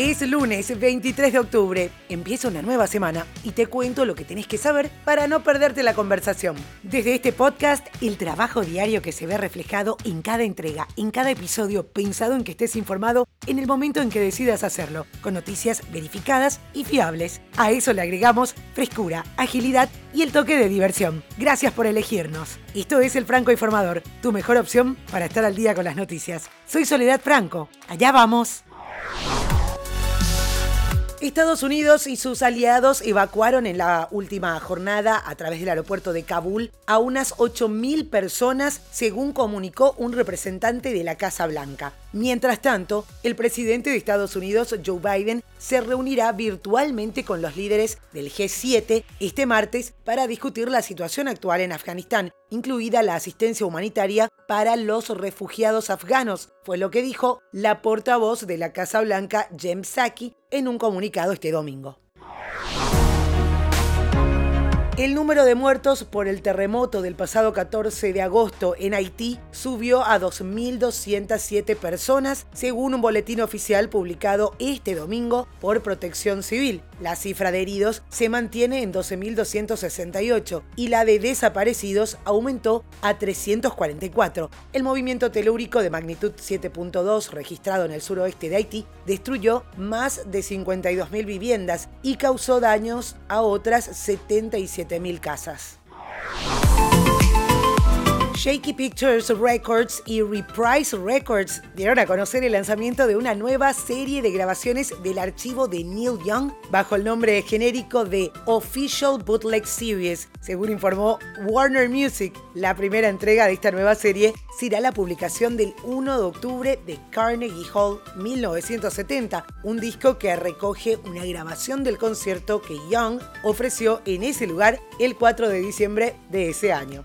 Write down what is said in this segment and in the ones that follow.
Es lunes 23 de octubre. Empieza una nueva semana y te cuento lo que tenés que saber para no perderte la conversación. Desde este podcast, el trabajo diario que se ve reflejado en cada entrega, en cada episodio, pensado en que estés informado en el momento en que decidas hacerlo, con noticias verificadas y fiables. A eso le agregamos frescura, agilidad y el toque de diversión. Gracias por elegirnos. Esto es El Franco Informador, tu mejor opción para estar al día con las noticias. Soy Soledad Franco. Allá vamos. Estados Unidos y sus aliados evacuaron en la última jornada a través del aeropuerto de Kabul a unas 8.000 personas, según comunicó un representante de la Casa Blanca. Mientras tanto, el presidente de Estados Unidos, Joe Biden, se reunirá virtualmente con los líderes del G7 este martes para discutir la situación actual en Afganistán, incluida la asistencia humanitaria para los refugiados afganos, fue lo que dijo la portavoz de la Casa Blanca, Jem Psaki, en un comunicado este domingo. El número de muertos por el terremoto del pasado 14 de agosto en Haití subió a 2.207 personas, según un boletín oficial publicado este domingo por Protección Civil. La cifra de heridos se mantiene en 12.268 y la de desaparecidos aumentó a 344. El movimiento telúrico de magnitud 7.2 registrado en el suroeste de Haití destruyó más de 52.000 viviendas y causó daños a otras 77.000 casas. Shaky Pictures Records y Reprise Records dieron a conocer el lanzamiento de una nueva serie de grabaciones del archivo de Neil Young bajo el nombre genérico de Official Bootleg Series. Según informó Warner Music, la primera entrega de esta nueva serie será la publicación del 1 de octubre de Carnegie Hall 1970, un disco que recoge una grabación del concierto que Young ofreció en ese lugar el 4 de diciembre de ese año.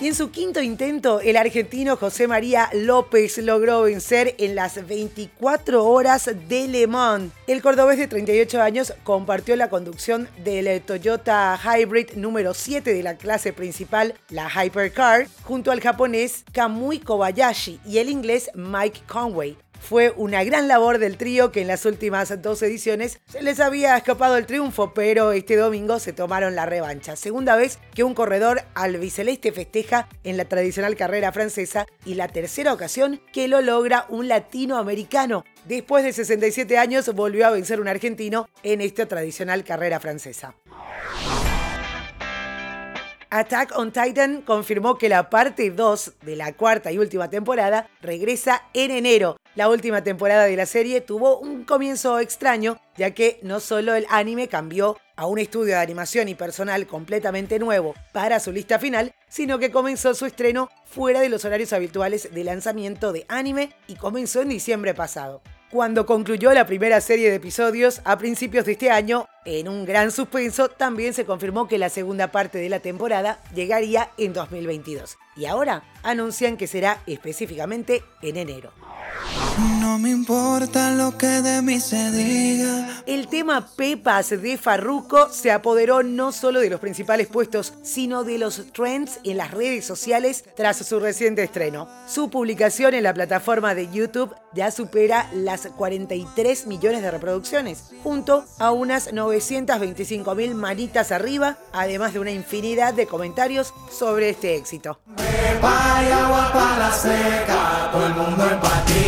Y en su quinto intento, el argentino José María López logró vencer en las 24 horas de Le Mans. El cordobés de 38 años compartió la conducción del Toyota Hybrid número 7 de la clase principal, la Hypercar, junto al japonés Kamui Kobayashi y el inglés Mike Conway. Fue una gran labor del trío que en las últimas dos ediciones se les había escapado el triunfo, pero este domingo se tomaron la revancha. Segunda vez que un corredor albiceleste festeja en la tradicional carrera francesa y la tercera ocasión que lo logra un latinoamericano. Después de 67 años volvió a vencer un argentino en esta tradicional carrera francesa. Attack on Titan confirmó que la parte 2 de la cuarta y última temporada regresa en enero. La última temporada de la serie tuvo un comienzo extraño, ya que no solo el anime cambió a un estudio de animación y personal completamente nuevo para su lista final, sino que comenzó su estreno fuera de los horarios habituales de lanzamiento de anime y comenzó en diciembre pasado. Cuando concluyó la primera serie de episodios a principios de este año, en un gran suspenso, también se confirmó que la segunda parte de la temporada llegaría en 2022. Y ahora anuncian que será específicamente en enero. No me importa lo que de mí se diga. El tema Pepas de Farruko se apoderó no solo de los principales puestos, sino de los trends en las redes sociales tras su reciente estreno. Su publicación en la plataforma de YouTube ya supera las 43 millones de reproducciones, junto a unas 925 mil manitas arriba, además de una infinidad de comentarios sobre este éxito. todo el mundo en la discoteca. Y